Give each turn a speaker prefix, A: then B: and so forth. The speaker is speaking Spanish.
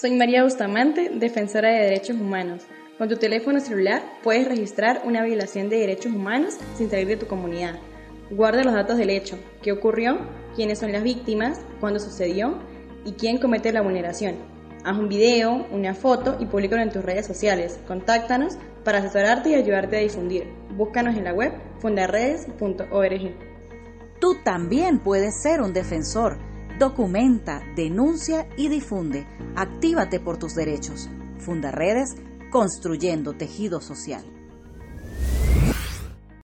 A: Soy María Bustamante, defensora de derechos humanos. Con tu teléfono celular puedes registrar una violación de derechos humanos sin salir de tu comunidad. Guarda los datos del hecho, qué ocurrió, quiénes son las víctimas, cuándo sucedió y quién comete la vulneración. Haz un video, una foto y públicalo en tus redes sociales. Contáctanos para asesorarte y ayudarte a difundir. Búscanos en la web fundaredes.org.
B: Tú también puedes ser un defensor Documenta, denuncia y difunde. Actívate por tus derechos. Funda Redes, construyendo tejido social.